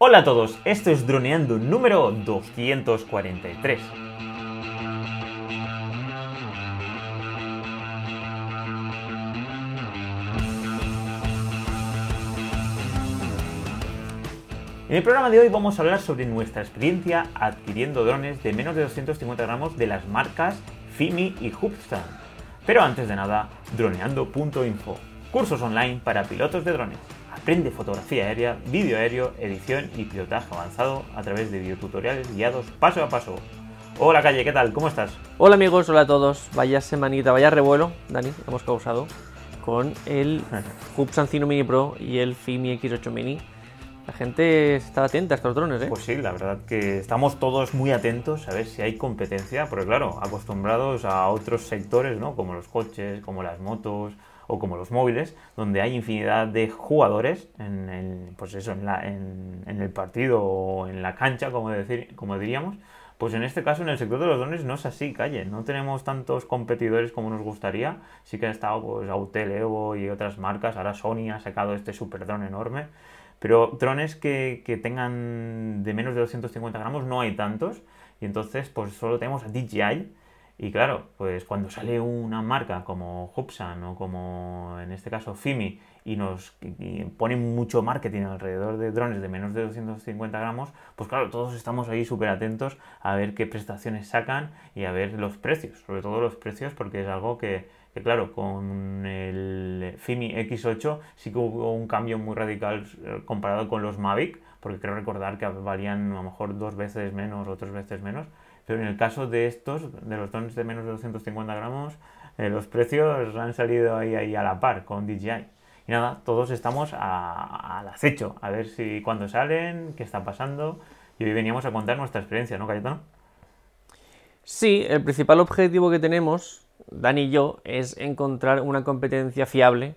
Hola a todos, esto es Droneando número 243. En el programa de hoy vamos a hablar sobre nuestra experiencia adquiriendo drones de menos de 250 gramos de las marcas Fimi y Hubstan. Pero antes de nada, droneando.info, cursos online para pilotos de drones. Aprende fotografía aérea, vídeo aéreo, edición y pilotaje avanzado a través de videotutoriales guiados paso a paso. Hola Calle, ¿qué tal? ¿Cómo estás? Hola amigos, hola a todos. Vaya semanita, vaya revuelo, Dani, hemos causado con el Hubsan Cino Mini Pro y el Fimi X8 Mini. La gente está atenta a estos drones, ¿eh? Pues sí, la verdad que estamos todos muy atentos a ver si hay competencia, porque claro, acostumbrados a otros sectores, ¿no? Como los coches, como las motos o como los móviles, donde hay infinidad de jugadores en el, pues eso, en, la, en, el partido o en la cancha, como, decir, como diríamos. Pues en este caso, en el sector de los drones, no es así, calle. No tenemos tantos competidores como nos gustaría. Sí que ha estado pues, Autel, Evo y otras marcas. Ahora Sony ha sacado este super drone enorme. Pero drones que, que, tengan de menos de 250 gramos no hay tantos. Y entonces, pues solo tenemos a DJI. Y claro, pues cuando sale una marca como Hubsan o como en este caso Fimi y nos y ponen mucho marketing alrededor de drones de menos de 250 gramos, pues claro, todos estamos ahí súper atentos a ver qué prestaciones sacan y a ver los precios, sobre todo los precios, porque es algo que, que claro, con el Fimi X8 sí que hubo un cambio muy radical eh, comparado con los Mavic, porque creo recordar que valían a lo mejor dos veces menos o tres veces menos. Pero en el caso de estos, de los drones de menos de 250 gramos, eh, los precios han salido ahí, a la par con DJI. Y nada, todos estamos al acecho, a ver si cuando salen, qué está pasando. Y hoy veníamos a contar nuestra experiencia, ¿no, Cayetano? Sí, el principal objetivo que tenemos, Dani y yo, es encontrar una competencia fiable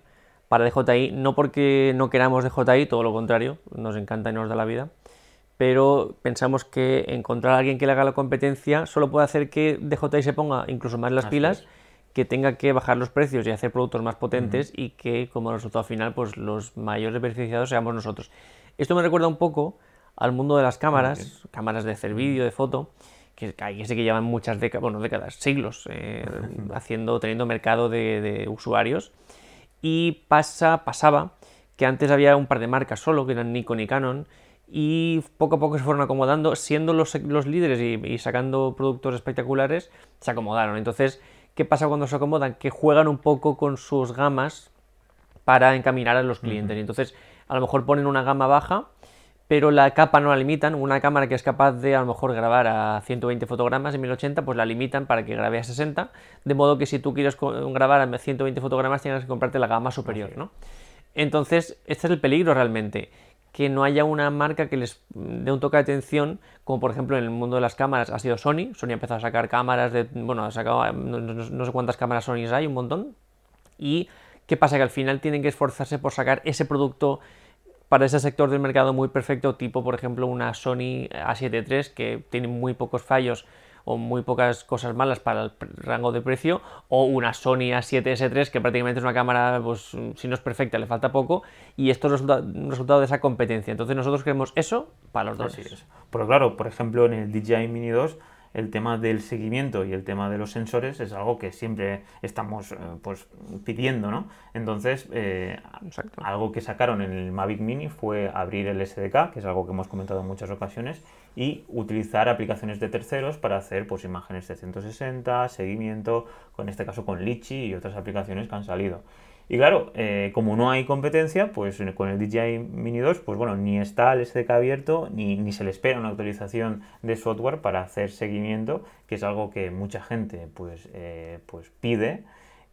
para DJI, no porque no queramos DJI, todo lo contrario, nos encanta y nos da la vida, pero pensamos que encontrar a alguien que le haga la competencia solo puede hacer que DJI se ponga incluso más las Así pilas, es. que tenga que bajar los precios y hacer productos más potentes y que como resultado final pues los mayores beneficiados seamos nosotros. Esto me recuerda un poco al mundo de las cámaras, cámaras de hacer vídeo, de foto, que hay sé que llevan muchas décadas, bueno, décadas, siglos, eh, haciendo, teniendo mercado de, de usuarios. Y pasa, pasaba que antes había un par de marcas solo, que eran Nikon y Canon, y poco a poco se fueron acomodando, siendo los, los líderes y, y, sacando productos espectaculares, se acomodaron. Entonces, ¿qué pasa cuando se acomodan? Que juegan un poco con sus gamas para encaminar a los clientes. Uh -huh. Entonces, a lo mejor ponen una gama baja, pero la capa no la limitan. Una cámara que es capaz de a lo mejor grabar a 120 fotogramas en 1080, pues la limitan para que grabe a 60, de modo que si tú quieres grabar a 120 fotogramas tienes que comprarte la gama superior, ¿no? Entonces, este es el peligro realmente, que no haya una marca que les dé un toque de atención, como por ejemplo en el mundo de las cámaras ha sido Sony. Sony ha empezado a sacar cámaras de, bueno, ha sacado no, no, no sé cuántas cámaras Sony hay, un montón. Y qué pasa que al final tienen que esforzarse por sacar ese producto para ese sector del mercado muy perfecto, tipo por ejemplo una Sony A7 III que tiene muy pocos fallos o muy pocas cosas malas para el rango de precio, o una Sony A7S3 que prácticamente es una cámara, pues si no es perfecta, le falta poco, y esto es un resultado de esa competencia. Entonces nosotros queremos eso para los dos. Pero claro, por ejemplo, en el DJI Mini 2 el tema del seguimiento y el tema de los sensores es algo que siempre estamos eh, pues pidiendo, ¿no? Entonces, eh, algo que sacaron en el Mavic Mini fue abrir el SDK, que es algo que hemos comentado en muchas ocasiones, y utilizar aplicaciones de terceros para hacer pues imágenes de 160, seguimiento, con este caso con Litchi y otras aplicaciones que han salido. Y claro, eh, como no hay competencia, pues con el DJI Mini 2, pues bueno, ni está el SDK abierto, ni, ni, se le espera una actualización de software para hacer seguimiento, que es algo que mucha gente pues, eh, pues pide.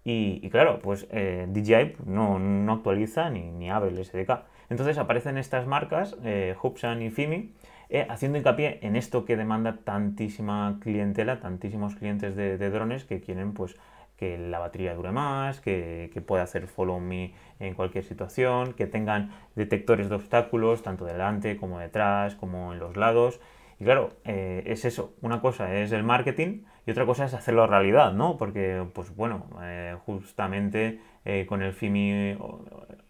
Y, claro, pues eh, DJI no, no, actualiza ni, ni, abre el SDK. Entonces aparecen estas marcas, Hubsan y Fimi, haciendo hincapié en esto que demanda tantísima clientela, tantísimos clientes de, de drones que quieren pues que la batería dure más, que, que, pueda hacer follow me en cualquier situación, que tengan detectores de obstáculos tanto delante como detrás, como en los lados. Y claro, eh, es eso, una cosa es el marketing y otra cosa es hacerlo realidad, ¿no? Porque, pues bueno, eh, justamente eh, con el FIMI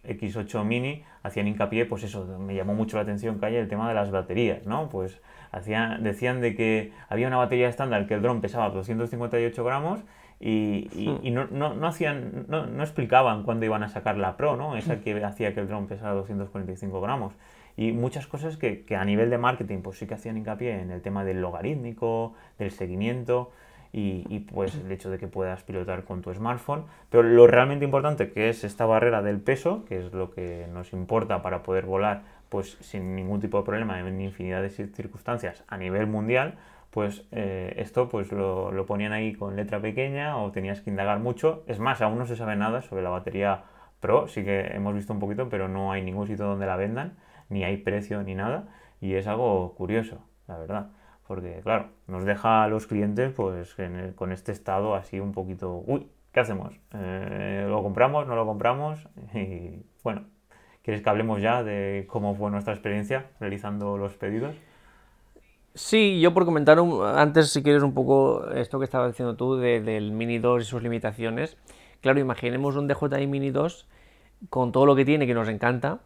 X8 Mini hacían hincapié, pues eso, me llamó mucho la atención, Calle, el tema de las baterías, ¿no? Pues hacían, decían de que había una batería estándar que el dron pesaba 258 gramos y, y, hmm. no, no, no, hacían, no, no, explicaban cuándo iban a sacar la Pro, ¿no? Esa hmm. que hacía que el dron pesara 245 gramos. Y muchas cosas que, que, a nivel de marketing pues sí que hacían hincapié en el tema del logarítmico, del seguimiento y, y, pues el hecho de que puedas pilotar con tu smartphone. Pero lo realmente importante que es esta barrera del peso, que es lo que nos importa para poder volar pues sin ningún tipo de problema en infinidad de circunstancias a nivel mundial, pues eh, esto pues lo, lo, ponían ahí con letra pequeña o tenías que indagar mucho. Es más, aún no se sabe nada sobre la batería Pro, sí que hemos visto un poquito, pero no hay ningún sitio donde la vendan, ni hay precio ni nada, y es algo curioso, la verdad. Porque, claro, nos deja a los clientes pues con este estado así un poquito, uy, ¿qué hacemos? Eh, ¿Lo compramos? ¿No lo compramos? Y bueno, ¿quieres que hablemos ya de cómo fue nuestra experiencia realizando los pedidos? Sí, yo por comentar antes, si quieres, un poco esto que estabas diciendo tú del Mini 2 y sus limitaciones. Claro, imaginemos un DJI Mini 2 con todo lo que tiene, que nos encanta,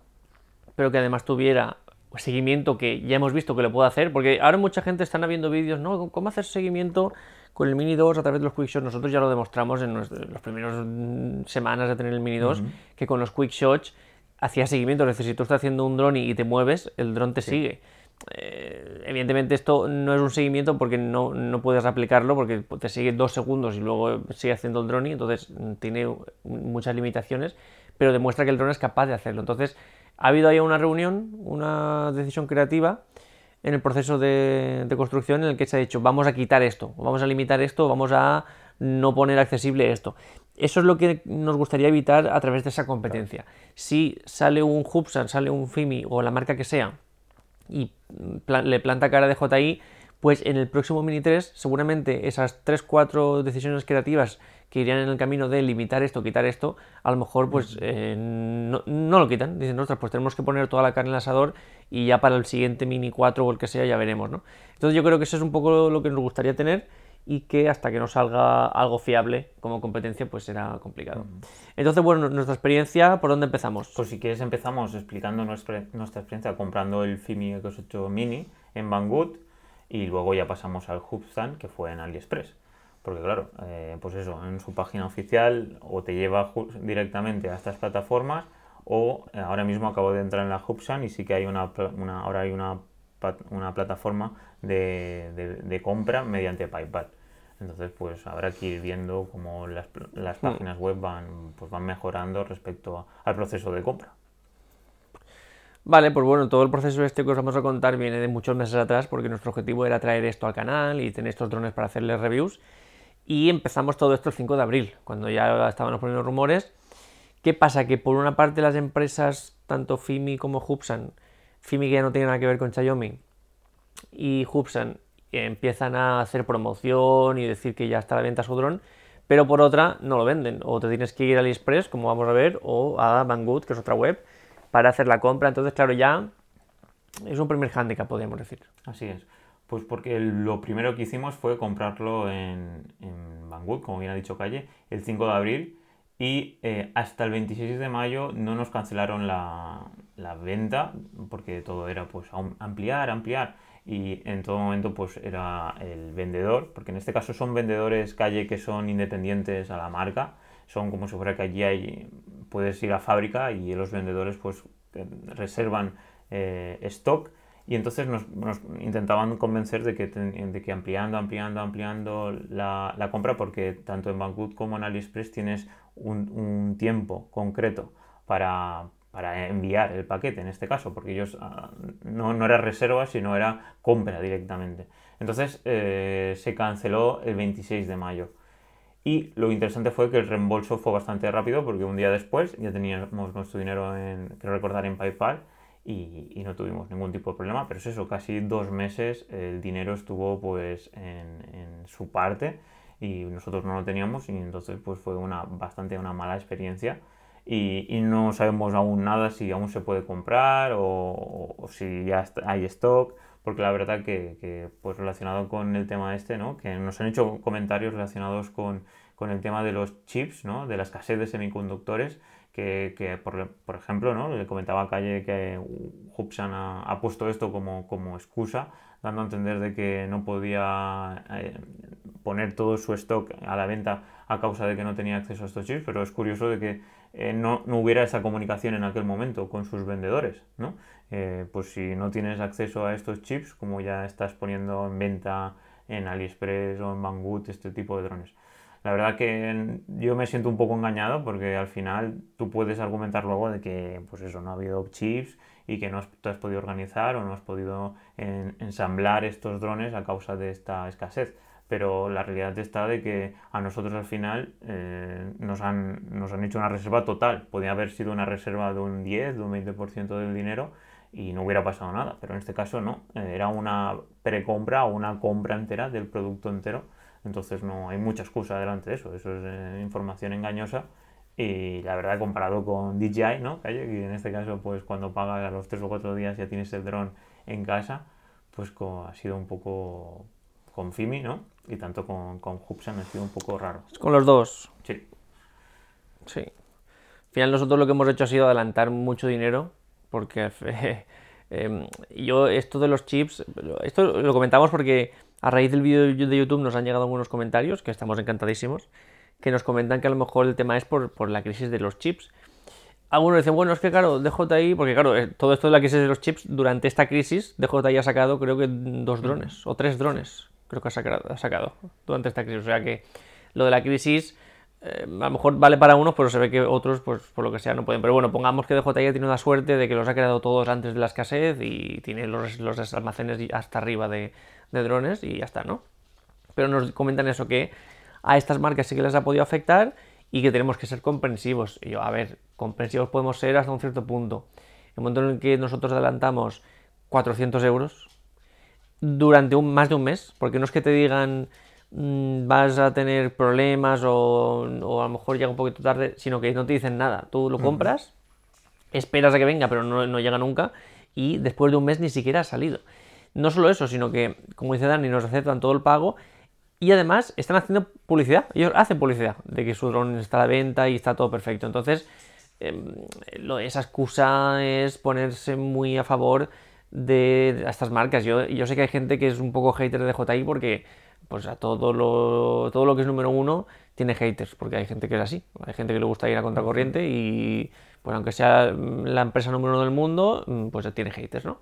pero que además tuviera seguimiento que ya hemos visto que lo puede hacer, porque ahora mucha gente están viendo vídeos, ¿no? ¿Cómo hacer seguimiento con el Mini 2 a través de los Quick Nosotros ya lo demostramos en los primeros mm, semanas de tener el Mini 2, que con los Quick Shots hacía seguimiento. Es decir, si tú estás haciendo un drone y te mueves, el dron te sigue. Eh, evidentemente esto no es un seguimiento porque no, no, puedes aplicarlo porque te sigue dos segundos y luego sigue haciendo el drone y entonces tiene muchas limitaciones, pero demuestra que el drone es capaz de hacerlo. Entonces ha habido ahí una reunión, una decisión creativa en el proceso de, construcción en el que se ha dicho vamos a quitar esto, vamos a limitar esto, vamos a no poner accesible esto. Eso es lo que nos gustaría evitar a través de esa competencia. Si sale un Hubsan, sale un FIMI o la marca que sea y le planta cara de JI, pues en el próximo Mini 3 seguramente esas 3-4 decisiones creativas que irían en el camino de limitar esto, quitar esto, a lo mejor pues eh, no, lo quitan. Dicen, ostras, pues tenemos que poner toda la carne en el asador y ya para el siguiente Mini 4 o el que sea ya veremos, ¿no? Entonces yo creo que eso es un poco lo que nos gustaría tener y que hasta que no salga algo fiable como competencia pues será complicado. Entonces, bueno, nuestra experiencia, ¿por dónde empezamos? Pues si quieres empezamos explicando nuestra, nuestra experiencia comprando el Fimi X8 Mini en Banggood y luego ya pasamos al Hubstand que fue en AliExpress. Porque claro, eh, pues eso, en su página oficial o te lleva directamente a estas plataformas o eh, ahora mismo acabo de entrar en la Hubsan y sí que hay una, una ahora hay una una plataforma de, de, compra mediante PayPal. Entonces, pues habrá que ir viendo cómo las, las hmm. páginas web van, pues van mejorando respecto al proceso de compra. Vale, pues bueno, todo el proceso este que os vamos a contar viene de muchos meses atrás porque nuestro objetivo era traer esto al canal y tener estos drones para hacerles reviews. Y empezamos todo esto el 5 de abril, cuando ya estaban los primeros rumores. ¿Qué pasa? Que por una parte las empresas, tanto FIMI como Hubsan, FIMI que ya no tiene nada que ver con Xiaomi y Hubsan empiezan a hacer promoción y decir que ya está a la venta su dron, pero por otra no lo venden. O te tienes que ir a AliExpress, como vamos a ver, o a Banggood, que es otra web, para hacer la compra. Entonces, claro, ya es un primer hándicap, podríamos decir. Así es. Pues porque lo primero que hicimos fue comprarlo en, en Banggood, como bien ha dicho Calle, el 5 de abril. Y eh, hasta el 26 de mayo no nos cancelaron la, venta porque todo era pues ampliar, ampliar. Y en todo momento pues era el vendedor, porque en este caso son vendedores calle que son independientes a la marca, son como si fuera que allí hay, puedes ir a fábrica y los vendedores pues eh, reservan eh, stock y entonces nos, intentaban convencer de que, de que ampliando, ampliando, ampliando la, la, compra, porque tanto en Banggood como en AliExpress tienes un, un tiempo concreto para, para, enviar el paquete, en este caso, porque ellos ah, no, no, era reserva, sino era compra directamente. Entonces eh, se canceló el 26 de mayo. Y lo interesante fue que el reembolso fue bastante rápido, porque un día después ya teníamos nuestro dinero, en, quiero recordar, en PayPal y, no tuvimos ningún tipo de problema, pero es eso, casi dos meses el dinero estuvo pues en, su parte y nosotros no lo teníamos y entonces pues fue una bastante una mala experiencia y, no sabemos aún nada si aún se puede comprar o, si ya hay stock porque la verdad que, que, pues relacionado con el tema este, ¿no? que nos han hecho comentarios relacionados con con el tema de los chips, ¿no? de la escasez de semiconductores, que, por, ejemplo, ¿no? le comentaba a Calle que Hubsan ha, ha, puesto esto como, como excusa, dando a entender de que no podía eh, poner todo su stock a la venta a causa de que no tenía acceso a estos chips, pero es curioso de que eh, no, no, hubiera esa comunicación en aquel momento con sus vendedores, ¿no? Eh, pues si no tienes acceso a estos chips, como ya estás poniendo en venta en AliExpress o en Banggood, este tipo de drones. La verdad que yo me siento un poco engañado porque al final tú puedes argumentar luego de que pues eso, no ha habido chips y que no has, has podido organizar o no has podido ensamblar estos drones a causa de esta escasez. Pero la realidad está de que a nosotros al final eh, nos, han, nos han hecho una reserva total. Podría haber sido una reserva de un 10, de un 20% del dinero y no hubiera pasado nada. Pero en este caso no. Eh, era una precompra o una compra entera del producto entero entonces no hay mucha excusa delante de eso, eso es eh, información engañosa y la verdad comparado con DJI, ¿no? Que en este caso pues cuando pagas a los 3 o 4 días ya tienes el dron en casa, pues ha sido un poco con Fimi, ¿no? Y tanto con, con Hubsan ha sido un poco raro. Con los dos. Sí. Sí. Al final nosotros lo que hemos hecho ha sido adelantar mucho dinero porque eh, yo esto de los chips, esto lo comentamos porque a raíz del vídeo de YouTube nos han llegado algunos comentarios, que estamos encantadísimos, que nos comentan que a lo mejor el tema es por, la crisis de los chips. Algunos dicen, bueno, es que claro, DJI, porque claro, eh, todo esto de la crisis de los chips, durante esta crisis, DJI ha sacado creo que dos drones, o tres drones, creo que ha sacado, ha sacado durante esta crisis. O sea que lo de la crisis eh, a lo mejor vale para unos, pero se ve que otros, pues por lo que sea, no pueden. Pero bueno, pongamos que DJI tiene una suerte de que los ha creado todos antes de la escasez y tiene los, los almacenes hasta arriba de, de drones y ya está, ¿no? Pero nos comentan eso, que a estas marcas sí que les ha podido afectar y que tenemos que ser comprensivos. Y yo, a ver, comprensivos podemos ser hasta un cierto punto. El momento en el que nosotros adelantamos 400 euros durante un, más de un mes, porque no es que te digan mm, vas a tener problemas o, a lo mejor llega un poquito tarde, sino que no te dicen nada. Tú lo compras, esperas a que venga, pero no, no llega nunca y después de un mes ni siquiera ha salido. No solo eso, sino que, como dice Dani, nos aceptan todo el pago y además están haciendo publicidad. Ellos hacen publicidad de que su dron está a la venta y está todo perfecto. Entonces, em, esa excusa es ponerse muy a favor de, estas marcas. Yo, yo sé que hay gente que es un poco hater de JI porque pues a todo lo, todo lo que es número uno tiene haters, porque hay gente que es así. Hay gente que le gusta ir a contracorriente y, pues aunque sea la empresa número uno del mundo, pues tiene haters, ¿no?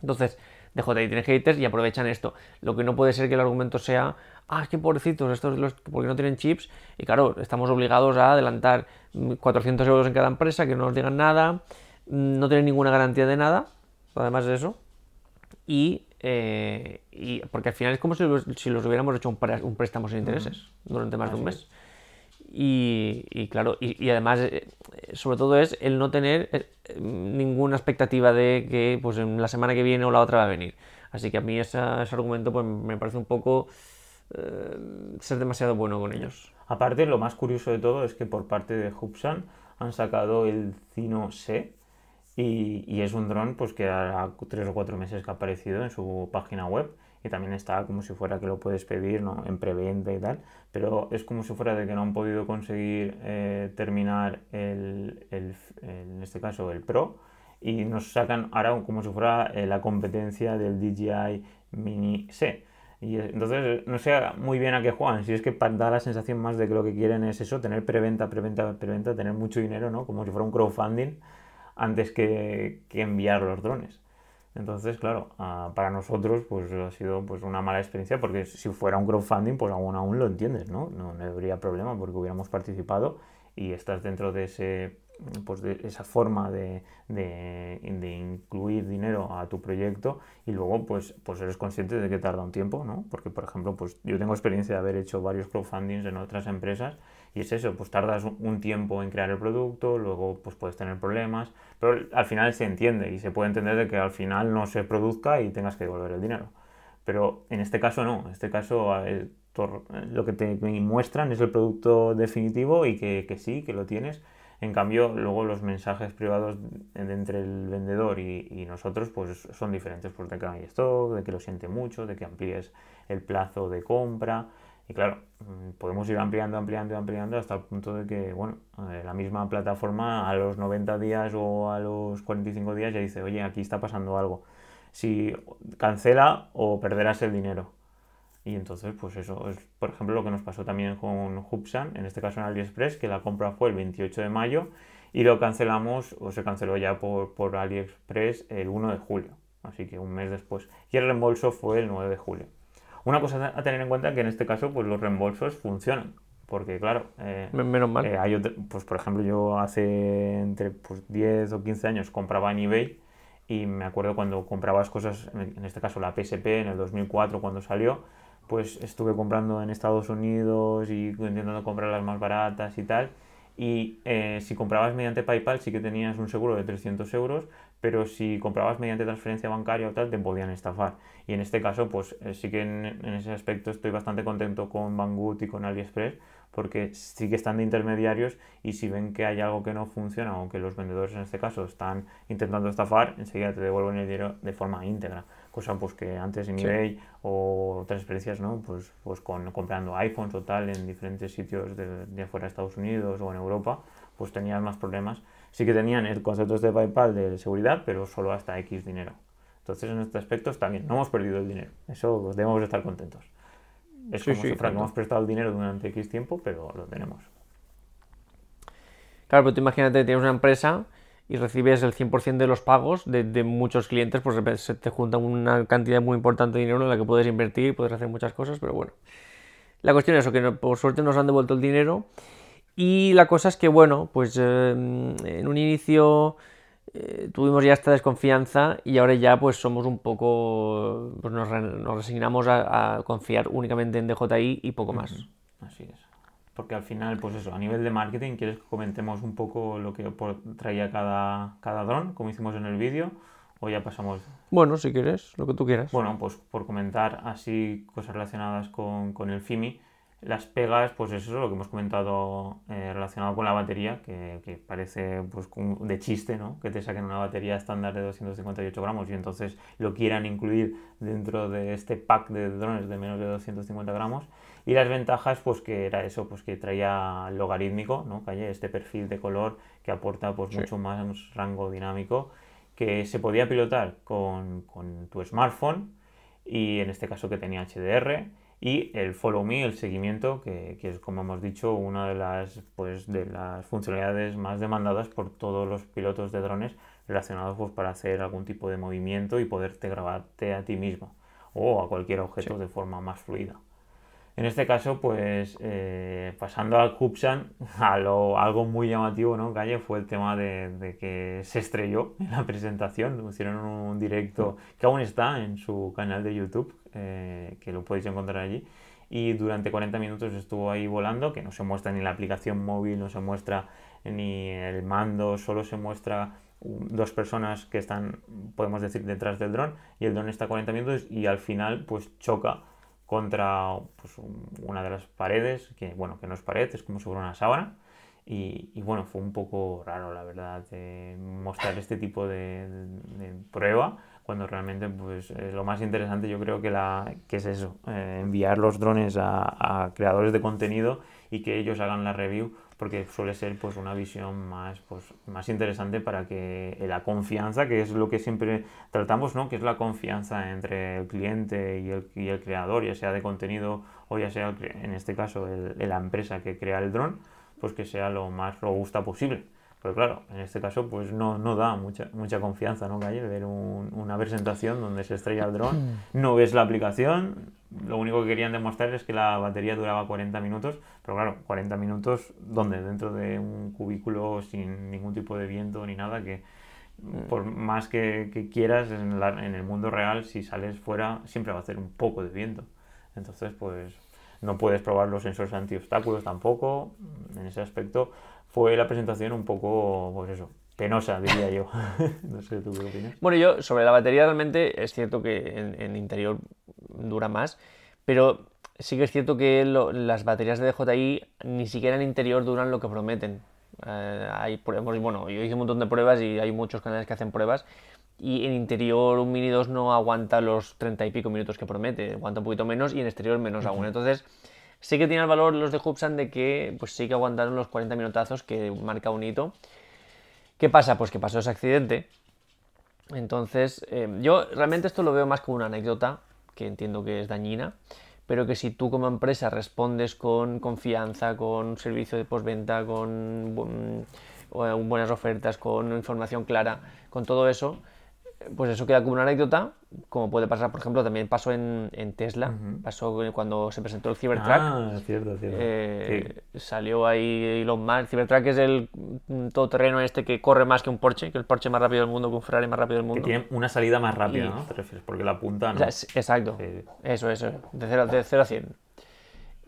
Entonces, DJI tiene haters y aprovechan esto. Lo que no puede ser que el argumento sea, ah, qué pobrecitos, estos los, porque no tienen chips. Y claro, estamos obligados a adelantar 400 euros en cada empresa, que no nos digan nada, no tienen ninguna garantía de nada, además de eso. Y, eh, porque al final es como si los, hubiéramos hecho un, préstamo sin intereses durante más de un mes. Y, claro, y, además, eh, sobre todo es el no tener eh, ninguna expectativa de que pues en la semana que viene o la otra va a venir. Así que a mí ese, argumento pues, me parece un poco eh, ser demasiado bueno con ellos. Aparte, lo más curioso de todo es que por parte de Hubsan han sacado el Cino C y, es un dron pues, que hará tres o cuatro meses que ha aparecido en su página web y también está como si fuera que lo puedes pedir ¿no? en preventa y tal, pero es como si fuera de que no han podido conseguir eh, terminar el, el, en este caso el Pro y nos sacan ahora como si fuera eh, la competencia del DJI Mini C. Y entonces no sé muy bien a qué juegan, si es que da la sensación más de que lo que quieren es eso, tener preventa, preventa, preventa, tener mucho dinero, ¿no? Como si fuera un crowdfunding antes que, que enviar los drones. Entonces, claro, ah, para nosotros pues ha sido pues una mala experiencia porque si fuera un crowdfunding pues aún aún lo entiendes, ¿no? No, habría problema porque hubiéramos participado y estás dentro de ese pues de esa forma de, de, de, incluir dinero a tu proyecto y luego pues, pues eres consciente de que tarda un tiempo, ¿no? Porque por ejemplo pues yo tengo experiencia de haber hecho varios crowdfundings en otras empresas y es eso, pues tardas un tiempo en crear el producto, luego pues puedes tener problemas, pero al final se entiende y se puede entender de que al final no se produzca y tengas que devolver el dinero. Pero en este caso no, en este caso lo que te muestran es el producto definitivo y que, que sí, que lo tienes. En cambio, luego los mensajes privados entre el vendedor y, y, nosotros pues son diferentes, pues de que hay stock, de que lo siente mucho, de que amplíes el plazo de compra, Y claro, mm, podemos ir ampliando, ampliando, ampliando hasta el punto de que, bueno, eh, la misma plataforma a los 90 días o a los 45 días ya dice, oye, aquí está pasando algo. Si cancela o perderás el dinero. Y entonces, pues eso es, por ejemplo, lo que nos pasó también con Hubsan, en este caso en AliExpress, que la compra fue el 28 de mayo y lo cancelamos o se canceló ya por, por AliExpress el 1 de julio, así que un mes después. Y el reembolso fue el 9 de julio. Una cosa a tener en cuenta es que en este caso pues los reembolsos funcionan, porque claro, eh, menos mal. Eh, hay pues por ejemplo yo hace entre pues, 10 o 15 años compraba en eBay y me acuerdo cuando comprabas cosas, en este caso la PSP en el 2004 cuando salió, pues estuve comprando en Estados Unidos y intentando comprar las más baratas y tal y eh, si comprabas mediante PayPal sí que tenías un seguro de 300 euros, pero si comprabas mediante transferencia bancaria o tal, te podían estafar. Y en este caso, pues eh, sí que en, ese aspecto estoy bastante contento con Banggood y con AliExpress, porque sí que están de intermediarios y si ven que hay algo que no funciona o que los vendedores en este caso están intentando estafar, enseguida te devuelven el dinero de forma íntegra cosa pues que antes en eBay o otras experiencias, ¿no? Pues, pues con, comprando iPhones o tal en diferentes sitios de, de afuera de Estados Unidos o en Europa, pues tenías más problemas. Sí que tenían el concepto de PayPal de seguridad, pero solo hasta X dinero. Entonces en este aspecto está bien, no hemos perdido el dinero, eso pues, debemos estar contentos. Es como si hemos prestado el dinero durante X tiempo, pero lo tenemos. Claro, pero tú imagínate, tienes una empresa y recibes el 100% de los pagos de, muchos clientes, pues se te junta una cantidad muy importante de dinero en la que puedes invertir, puedes hacer muchas cosas, pero bueno. La cuestión es eso, que por suerte nos han devuelto el dinero y la cosa es que, bueno, pues eh, en un inicio eh, tuvimos ya esta desconfianza y ahora ya pues somos un poco, pues nos, resignamos a, confiar únicamente en DJI y poco más. Así es porque al final, pues eso, a nivel de marketing, ¿quieres que comentemos un poco lo que traía cada, cada dron, como hicimos en el vídeo? ¿O ya pasamos? Bueno, si quieres, lo que tú quieras. Bueno, pues por comentar así cosas relacionadas con, con el FIMI, las pegas, pues eso es lo que hemos comentado eh, relacionado con la batería, que, que, parece pues de chiste, ¿no? Que te saquen una batería estándar de 258 gramos y entonces lo quieran incluir dentro de este pack de drones de menos de 250 gramos. Y las ventajas, pues que era eso, pues que traía logarítmico, ¿no? Que hay este perfil de color que aporta pues mucho más rango dinámico, que se podía pilotar con, con tu smartphone y en este caso que tenía HDR y el Follow Me, el seguimiento, que, que, es como hemos dicho una de las, pues, de las funcionalidades más demandadas por todos los pilotos de drones relacionados pues, para hacer algún tipo de movimiento y poderte grabarte a ti mismo o a cualquier objeto de forma más fluida. En este caso, pues eh, pasando al Cubsan, a lo, algo muy llamativo, ¿no? Calle, fue el tema de, que se estrelló en la presentación. Hicieron un directo que aún está en su canal de YouTube, eh, que lo podéis encontrar allí. Y durante 40 minutos estuvo ahí volando, que no se muestra ni la aplicación móvil, no se muestra ni el mando, solo se muestra dos personas que están, podemos decir, detrás del dron y el dron está a 40 minutos y al final pues choca contra pues, una de las paredes, que bueno, que no es pared, es como sobre una sábana. Y, bueno, fue un poco raro, la verdad, mostrar este tipo de, prueba cuando realmente pues eh, lo más interesante yo creo que, la, que es eso, eh, enviar los drones a, creadores de contenido y que ellos hagan la review porque suele ser pues una visión más, pues, más interesante para que la confianza, que es lo que siempre tratamos, ¿no? que es la confianza entre el cliente y el, y el creador, ya sea de contenido o ya sea en este caso el, la empresa que crea el dron, pues que sea lo más robusta posible. Pero claro, en este caso pues no, no da mucha, mucha confianza, ¿no, Calle? Ver una presentación donde se estrella el dron, no ves la aplicación, lo único que querían demostrar es que la batería duraba 40 minutos, pero claro, 40 minutos donde dentro de un cubículo sin ningún tipo de viento ni nada que mm. por más que, quieras en, en, el mundo real si sales fuera siempre va a hacer un poco de viento. Entonces pues no puedes probar los sensores anti-obstáculos tampoco en ese aspecto fue la presentación un poco pues eso penosa, diría yo. no sé, ¿tú qué opinas? Bueno, yo sobre la batería realmente es cierto que en, en interior dura más, pero sí que es cierto que las baterías de DJI ni siquiera en interior duran lo que prometen. Eh, hay, bueno, yo hice un montón de pruebas y hay muchos canales que hacen pruebas y en interior un Mini 2 no aguanta los 30 y pico minutos que promete, aguanta un poquito menos y en exterior menos aún. Entonces, Sí que tiene el valor los de Hubsan de que pues sí que aguantaron los 40 minutazos que marca un hito. ¿Qué pasa? Pues que pasó ese accidente. Entonces, eh, yo realmente esto lo veo más como una anécdota, que entiendo que es dañina, pero que si tú como empresa respondes con confianza, con servicio de postventa, con buenas ofertas, con información clara, con todo eso, pues eso queda como una anécdota, como puede pasar, por ejemplo, también pasó en, Tesla, pasó cuando se presentó el Cybertruck. Ah, cierto, cierto. Eh, salió ahí Elon Musk. Cybertruck es el todoterreno este que corre más que un Porsche, que el Porsche más rápido del mundo, que un Ferrari más rápido del mundo. Que tiene una salida más rápida, ¿no? Te refieres, porque la punta, ¿no? exacto. Eso, eso. De 0 de cero a 100.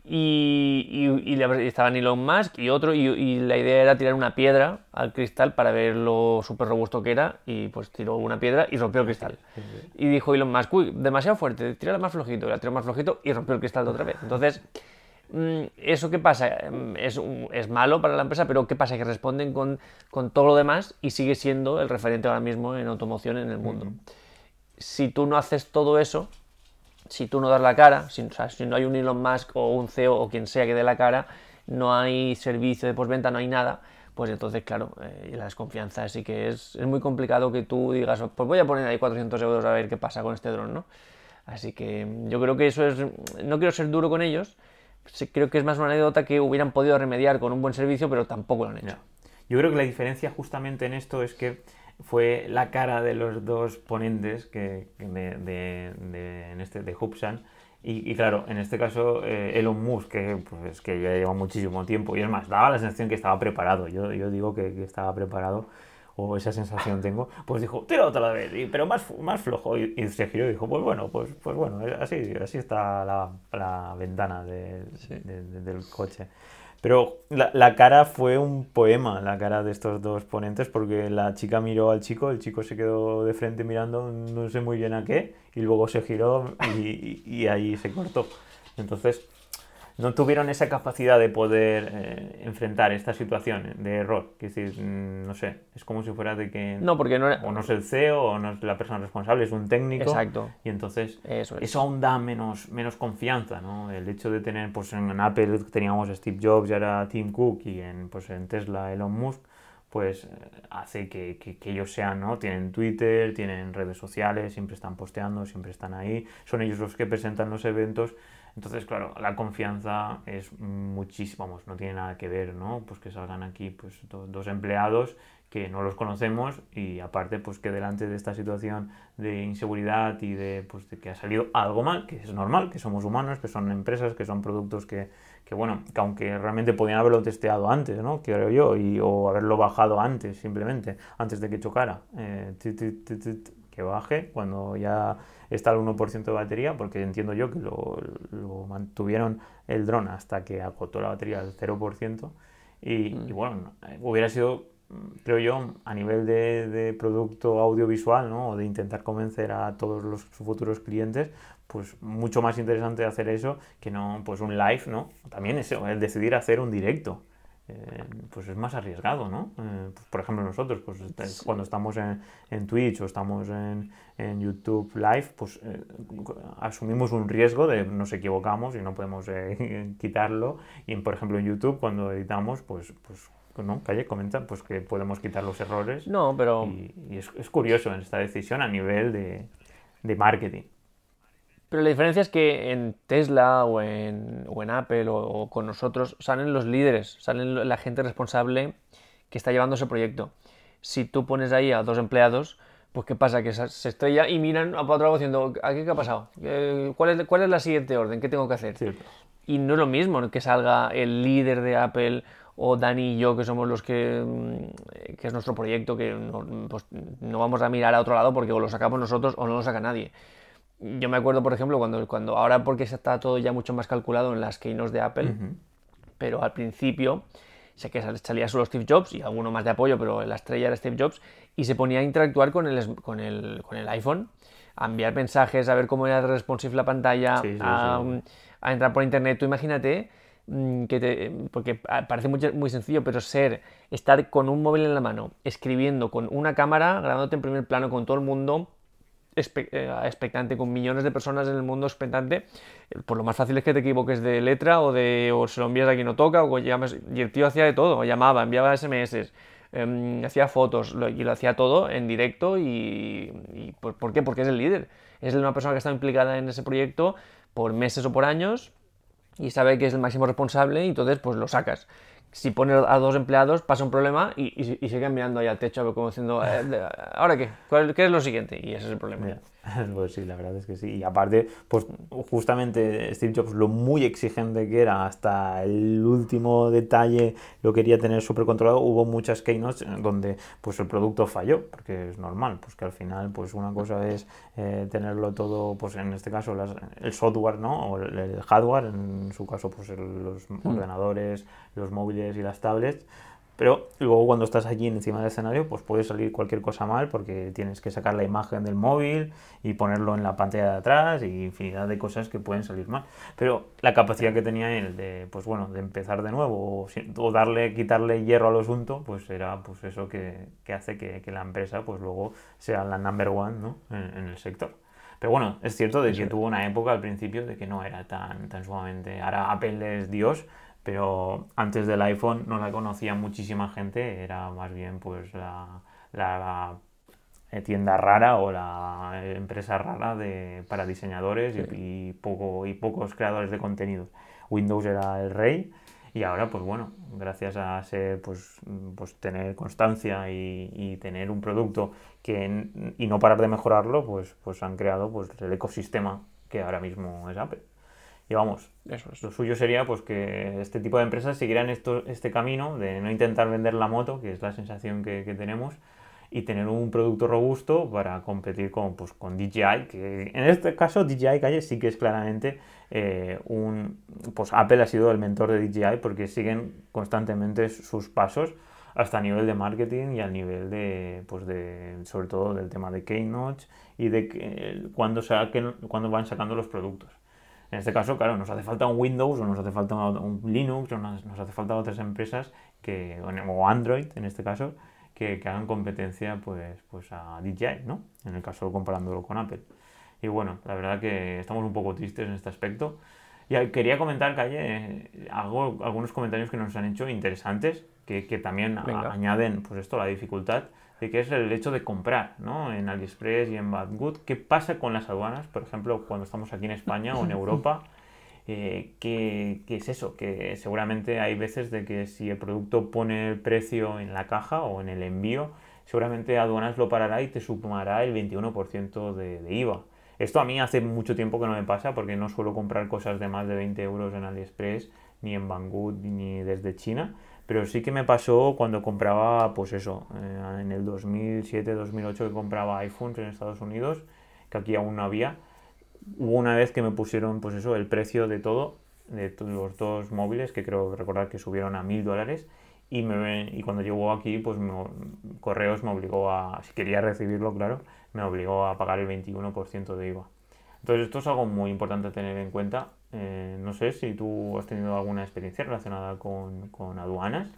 Y, y, y, estaban Elon Musk y otro, y, la idea era tirar una piedra al cristal para ver lo súper robusto que era, y pues tiró una piedra y rompió el cristal. Y dijo Elon Musk, uy, demasiado fuerte, tírala más flojito, la tiró más flojito y rompió el cristal de otra vez. Entonces, mm, ¿eso qué pasa? Mm, es, es malo para la empresa, pero ¿qué pasa? Que responden con, con, todo lo demás y sigue siendo el referente ahora mismo en automoción en el mundo. Si tú no haces todo eso, si tú no das la cara, si, no hay un Elon Musk o un CEO o quien sea que dé la cara, no hay servicio de postventa, no hay nada, pues entonces, claro, eh, la desconfianza sí que es, es muy complicado que tú digas, pues voy a poner ahí 400 euros a ver qué pasa con este dron, ¿no? Así que yo creo que eso es, no quiero ser duro con ellos, creo que es más una anécdota que hubieran podido remediar con un buen servicio, pero tampoco lo han hecho. Yo creo que la diferencia justamente en esto es que fue la cara de los dos ponentes que, de, en este, de Hubsan. Y, claro, en este caso eh, Elon Musk, que, pues, que ya lleva muchísimo tiempo, y es más, daba la sensación que estaba preparado. Yo, yo digo que, estaba preparado, o esa sensación tengo, pues dijo, tira otra vez, y, pero más, más flojo. Y, se giró y dijo, pues bueno, pues, pues bueno, así, así está la, la ventana del coche. Pero la, cara fue un poema, la cara de estos dos ponentes, porque la chica miró al chico, el chico se quedó de frente mirando no sé muy bien a qué, y luego se giró y, y ahí se cortó. Entonces, no tuvieron esa capacidad de poder eh, enfrentar esta situación de error. Es decir, mm, no sé, es como si fuera de que... No, porque no O no es el CEO o no es la persona responsable, es un técnico. Exacto. Y entonces eso, aún da menos, menos confianza, ¿no? El hecho de tener, pues en Apple teníamos a Steve Jobs y ahora Tim Cook y en, pues, en Tesla Elon Musk, pues eh, hace que, que, que, ellos sean, ¿no? Tienen Twitter, tienen redes sociales, siempre están posteando, siempre están ahí, son ellos los que presentan los eventos entonces, claro, la confianza es muchísimo, vamos, no tiene nada que ver, ¿no? Pues que salgan aquí pues dos empleados que no los conocemos y aparte pues que delante de esta situación de inseguridad y de, pues, de que ha salido algo mal, que es normal, que somos humanos, que son empresas, que son productos que, que bueno, que aunque realmente podían haberlo testeado antes, ¿no? Creo yo, y, o haberlo bajado antes simplemente, antes de que chocara, eh, que baje cuando ya está al 1% de batería, porque entiendo yo que lo, mantuvieron el dron hasta que acotó la batería al 0%. Y, mm. y bueno, hubiera sido, creo yo, a nivel de, producto audiovisual, ¿no? O de intentar convencer a todos los futuros clientes, pues mucho más interesante hacer eso que no, pues un live, ¿no? También eso, el decidir hacer un directo. Eh, pues es más arriesgado, ¿no? Eh, pues, por ejemplo, nosotros, pues cuando estamos en, en Twitch o estamos en, en YouTube Live, pues eh, asumimos un riesgo de nos equivocamos y no podemos quitarlo. Y, por ejemplo, en YouTube, cuando editamos, pues, pues ¿no? Calle, comenta pues que podemos quitar los errores. No, pero... Y, es, es, curioso en esta decisión a nivel de, de marketing. Pero la diferencia es que en Tesla o en, o en Apple o, con nosotros salen los líderes, salen la gente responsable que está llevando ese proyecto. Si tú pones ahí a dos empleados, pues ¿qué pasa? Que se estrella y miran a otro lado diciendo, ¿qué ha pasado? Eh, ¿Cuál es, ¿Cuál es la siguiente orden? ¿Qué tengo que hacer? Y no es lo mismo que salga el líder de Apple o Dani y yo, que somos los que, mm, que es nuestro proyecto, que no, pues, no vamos a mirar a otro lado porque o lo sacamos nosotros o no lo saca nadie yo me acuerdo, por ejemplo, cuando, cuando ahora porque se está todo ya mucho más calculado en las keynotes de Apple, pero al principio sé que salía solo Steve Jobs y alguno más de apoyo, pero la estrella era Steve Jobs, y se ponía a interactuar con el, con el, con el iPhone, a enviar mensajes, a ver cómo era responsive la pantalla, a, a, entrar por internet. Tú imagínate mm, que te, porque parece muy, muy sencillo, pero ser, estar con un móvil en la mano, escribiendo con una cámara, grabándote en primer plano con todo el mundo, expectante, con millones de personas en el mundo expectante, por lo más fácil es que te equivoques de letra o, de, se lo envías a quien no toca, o llamas, y el tío hacía de todo, llamaba, enviaba SMS, em, hacía fotos, y lo hacía todo en directo y, ¿por, qué? Porque es el líder, es una persona que está implicada en ese proyecto por meses o por años y sabe que es el máximo responsable y entonces pues lo sacas si pones a dos empleados pasa un problema y, y, siguen mirando ahí al techo como diciendo, eh, ¿ahora qué? ¿Qué es lo siguiente? Y ese es el problema. Pues sí, la verdad es que sí. Y aparte, pues justamente Steve Jobs, lo muy exigente que era, hasta el último detalle lo quería tener súper controlado, hubo muchas keynotes donde pues el producto falló, porque es normal, pues que al final pues una cosa es eh, tenerlo todo, pues en este caso el software, ¿no? O el, hardware, en su caso pues los mm. ordenadores, los móviles y las tablets, pero luego cuando estás allí encima del escenario, pues puede salir cualquier cosa mal porque tienes que sacar la imagen del móvil y ponerlo en la pantalla de atrás y infinidad de cosas que pueden salir mal. Pero la capacidad que tenía él de, pues bueno, de empezar de nuevo o, darle, quitarle hierro al asunto, pues era pues eso que, que hace que, que, la empresa pues luego sea la number one ¿no? en, el sector. Pero bueno, es cierto de que tuvo una época al principio de que no era tan, tan sumamente... Ahora Apple es Dios, pero antes del iPhone no la conocía muchísima gente, era más bien pues la, tienda rara o la empresa rara de, para diseñadores y, poco, y pocos creadores de contenido. Windows era el rey y ahora pues bueno, gracias a ser, pues, pues tener constancia y, tener un producto que, y no parar de mejorarlo, pues, pues han creado pues, el ecosistema que ahora mismo es Apple. Y vamos, eso, lo suyo sería pues que este tipo de empresas siguieran esto, este camino de no intentar vender la moto, que es la sensación que, tenemos, y tener un producto robusto para competir con, pues, con DJI, que en este caso DJI Calle sí que es claramente eh, un... Pues Apple ha sido el mentor de DJI porque siguen constantemente sus pasos hasta a nivel de marketing y al nivel de, pues de, sobre todo del tema de Keynote y de que, cuando, saquen, cuando van sacando los productos. En este caso, claro, nos hace falta un Windows o nos hace falta un Linux o nos, hace falta otras empresas que, o Android en este caso, que, hagan competencia pues, pues a DJI, ¿no? En el caso comparándolo con Apple. Y bueno, la verdad que estamos un poco tristes en este aspecto. Y quería comentar, Calle, eh, hago algunos comentarios que nos han hecho interesantes, que, que también añaden pues esto, la dificultad que es el hecho de comprar ¿no? en AliExpress y en Badgood. ¿Qué pasa con las aduanas, por ejemplo, cuando estamos aquí en España o en Europa? Eh, ¿qué, es eso? Que seguramente hay veces de que si el producto pone el precio en la caja o en el envío, seguramente aduanas lo parará y te sumará el 21% de, de IVA. Esto a mí hace mucho tiempo que no me pasa porque no suelo comprar cosas de más de 20 euros en AliExpress, ni en Banggood, ni desde China pero sí que me pasó cuando compraba, pues eso, eh, en el 2007-2008 que compraba iPhones en Estados Unidos, que aquí aún no había. Hubo una vez que me pusieron, pues eso, el precio de todo, de los dos móviles, que creo recordar que subieron a mil dólares. Y, me, y cuando llegó aquí, pues Correos me obligó a, si quería recibirlo, claro, me obligó a pagar el 21% de IVA. Entonces esto es algo muy importante a tener en cuenta eh, no sé si tú has tenido alguna experiencia relacionada con, aduanas,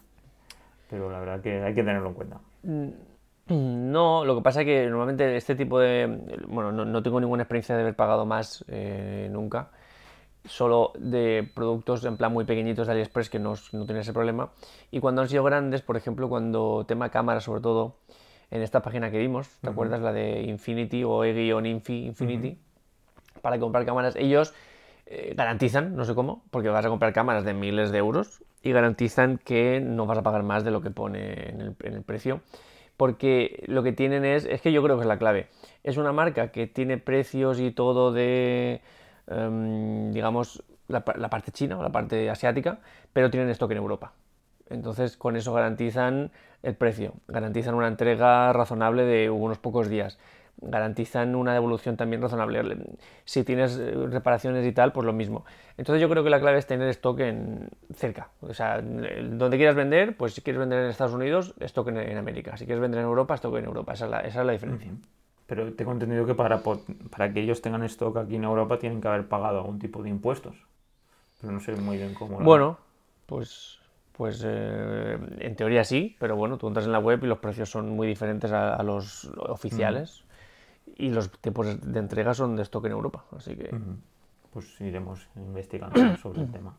pero la verdad que hay que tenerlo en cuenta. Mm, no, lo que pasa es que normalmente este tipo de... Bueno, no, tengo ninguna experiencia de haber pagado más eh, nunca. Solo de productos en plan muy pequeñitos de AliExpress que no, no tenía ese problema. Y cuando han sido grandes, por ejemplo, cuando tema cámara sobre todo, en esta página que vimos, ¿te acuerdas? La de Infinity o E-Infi Infinity, para comprar cámaras. Ellos eh, garantizan, no sé cómo, porque vas a comprar cámaras de miles de euros y garantizan que no vas a pagar más de lo que pone en el, precio. Porque lo que tienen es, es que yo creo que es la clave. Es una marca que tiene precios y todo de, em, digamos, la, parte china o la parte asiática, pero tienen stock en Europa. Entonces con eso garantizan el precio, garantizan una entrega razonable de unos pocos días garantizan una devolución también razonable. Si tienes eh, reparaciones y tal, pues lo mismo. Entonces yo creo que la clave es tener stock en cerca. O sea, donde quieras vender, pues si quieres vender en Estados Unidos, stock en, América. Si quieres vender en Europa, stock en Europa. Esa es la, diferencia. Pero tengo entendido que para, para que ellos tengan stock aquí en Europa tienen que haber pagado algún tipo de impuestos. Pero no sé muy bien cómo. Bueno, pues pues eh, en teoría sí, pero bueno, tú entras en la web y los precios son muy diferentes a, los oficiales y los tiempos de entrega son de stock en Europa, así que... Pues iremos investigando sobre el tema.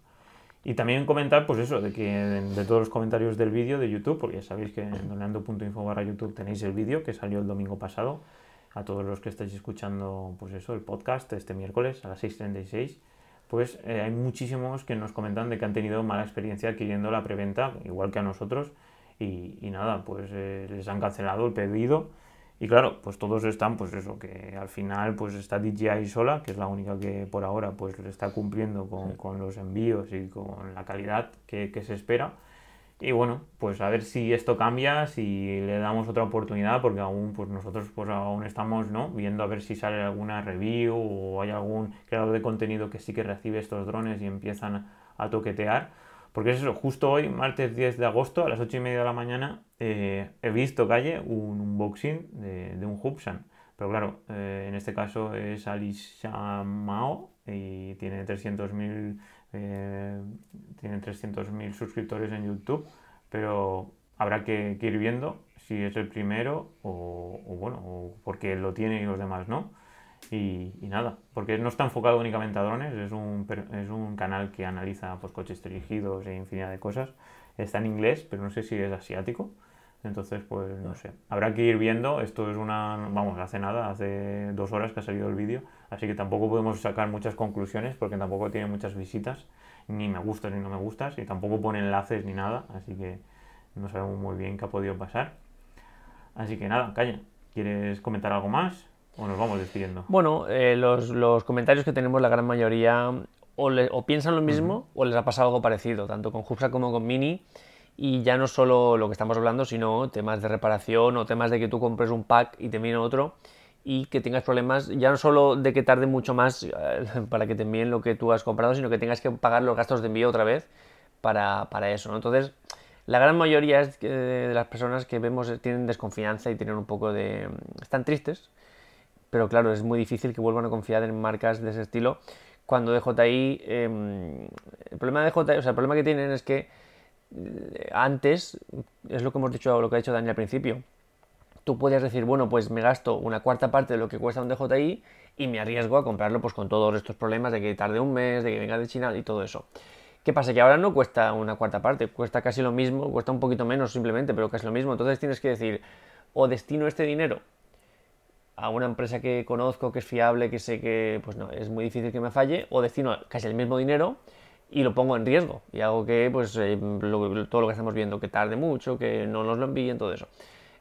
Y también comentar, pues eso, de que de todos los comentarios del vídeo de YouTube, porque ya sabéis que en doneando.info barra YouTube tenéis el vídeo que salió el domingo pasado. A todos los que estáis escuchando, pues eso, el podcast este miércoles a las 6.36, pues eh, hay muchísimos que nos comentan de que han tenido mala experiencia adquiriendo la preventa, igual que a nosotros. Y, nada, pues eh, les han cancelado el pedido y claro, pues todos están, pues eso, que al final pues está DJI sola, que es la única que por ahora pues está cumpliendo con, los envíos y con la calidad que, se espera. Y bueno, pues a ver si esto cambia, si le damos otra oportunidad, porque aún pues nosotros pues aún estamos ¿no? viendo a ver si sale alguna review o hay algún creador de contenido que sí que recibe estos drones y empiezan a toquetear porque es eso, justo hoy, martes 10 de agosto, a las 8 y media de la mañana, eh, he visto calle un unboxing de, un Hubsan. Pero claro, eh, en este caso es Alicia Mao y tiene 300.000 eh, tiene 300.000 suscriptores en YouTube. Pero habrá que, ir viendo si es el primero o, o bueno, o porque lo tiene y los demás no. Y, nada, porque no está enfocado únicamente a drones, es un, es un canal que analiza pues, coches dirigidos e infinidad de cosas. Está en inglés, pero no sé si es asiático. Entonces, pues no sé. Habrá que ir viendo. Esto es una. Vamos, hace nada, hace dos horas que ha salido el vídeo. Así que tampoco podemos sacar muchas conclusiones porque tampoco tiene muchas visitas, ni me gustas ni no me gustas, y tampoco pone enlaces ni nada. Así que no sabemos muy bien qué ha podido pasar. Así que nada, calla. ¿Quieres comentar algo más? ¿O nos vamos despidiendo? Bueno, eh, los, los, comentarios que tenemos, la gran mayoría, o, o piensan lo mismo o les ha pasado algo parecido, tanto con Hubsa como con Mini. Y ya no solo lo que estamos hablando, sino temas de reparación o temas de que tú compres un pack y te viene otro y que tengas problemas, ya no solo de que tarde mucho más eh, para que te envíen lo que tú has comprado, sino que tengas que pagar los gastos de envío otra vez para, para eso. ¿no? Entonces, la gran mayoría de las personas que vemos tienen desconfianza y tienen un poco de... están tristes pero claro, es muy difícil que vuelvan a confiar en marcas de ese estilo cuando DJI, em, el problema de DJI, o sea, el problema que tienen es que eh, antes, es lo que hemos dicho, lo que ha dicho Daniel al principio, tú puedes decir, bueno, pues me gasto una cuarta parte de lo que cuesta un DJI y me arriesgo a comprarlo pues con todos estos problemas de que tarde un mes, de que venga de China y todo eso. ¿Qué pasa? Que ahora no cuesta una cuarta parte, cuesta casi lo mismo, cuesta un poquito menos simplemente, pero casi lo mismo. Entonces tienes que decir, o destino este dinero a una empresa que conozco, que es fiable, que sé que pues no, es muy difícil que me falle, o destino casi el mismo dinero y lo pongo en riesgo y hago que pues eh, todo lo que estamos viendo que tarde mucho, que no nos lo envíen, todo eso.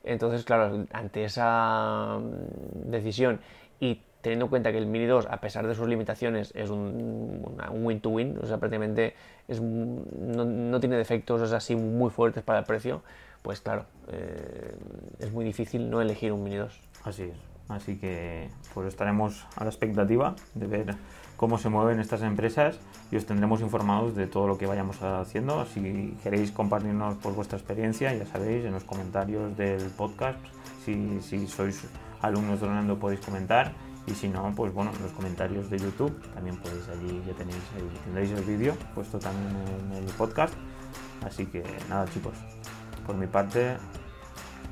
Entonces, claro, ante esa mm, decisión y teniendo en cuenta que el Mini 2, a pesar de sus limitaciones, es un win-to-win, o sea, prácticamente es, no, no, tiene defectos así muy fuertes para el precio, pues claro, eh, es muy difícil no elegir un Mini 2. Así es. Así que pues estaremos a la expectativa de ver cómo se mueven estas empresas y os tendremos informados de todo lo que vayamos haciendo. Si queréis compartirnos por vuestra experiencia, ya sabéis, en los comentarios del podcast, si, sois alumnos de Orlando podéis comentar y si no, pues bueno, en los comentarios de YouTube también podéis allí, ya tenéis, tendréis el vídeo puesto también en el podcast. Así que nada chicos, por mi parte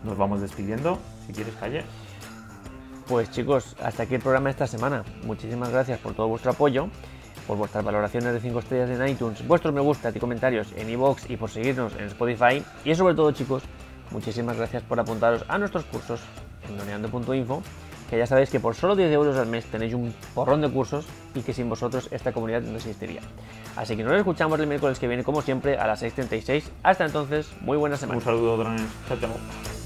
nos vamos despidiendo. Si quieres, calle. Pues chicos, hasta aquí el programa de esta semana. Muchísimas gracias por todo vuestro apoyo, por vuestras valoraciones de 5 estrellas en iTunes, vuestros me gusta y comentarios en iVoox y por seguirnos en Spotify. Y sobre todo chicos, muchísimas gracias por apuntaros a nuestros cursos en doneando.info, que ya sabéis que por solo 10 euros al mes tenéis un porrón de cursos y que sin vosotros esta comunidad no existiría. Así que nos escuchamos el miércoles que viene como siempre a las 6.36. Hasta entonces, muy buena semana. Un saludo, drones. Chao, chao.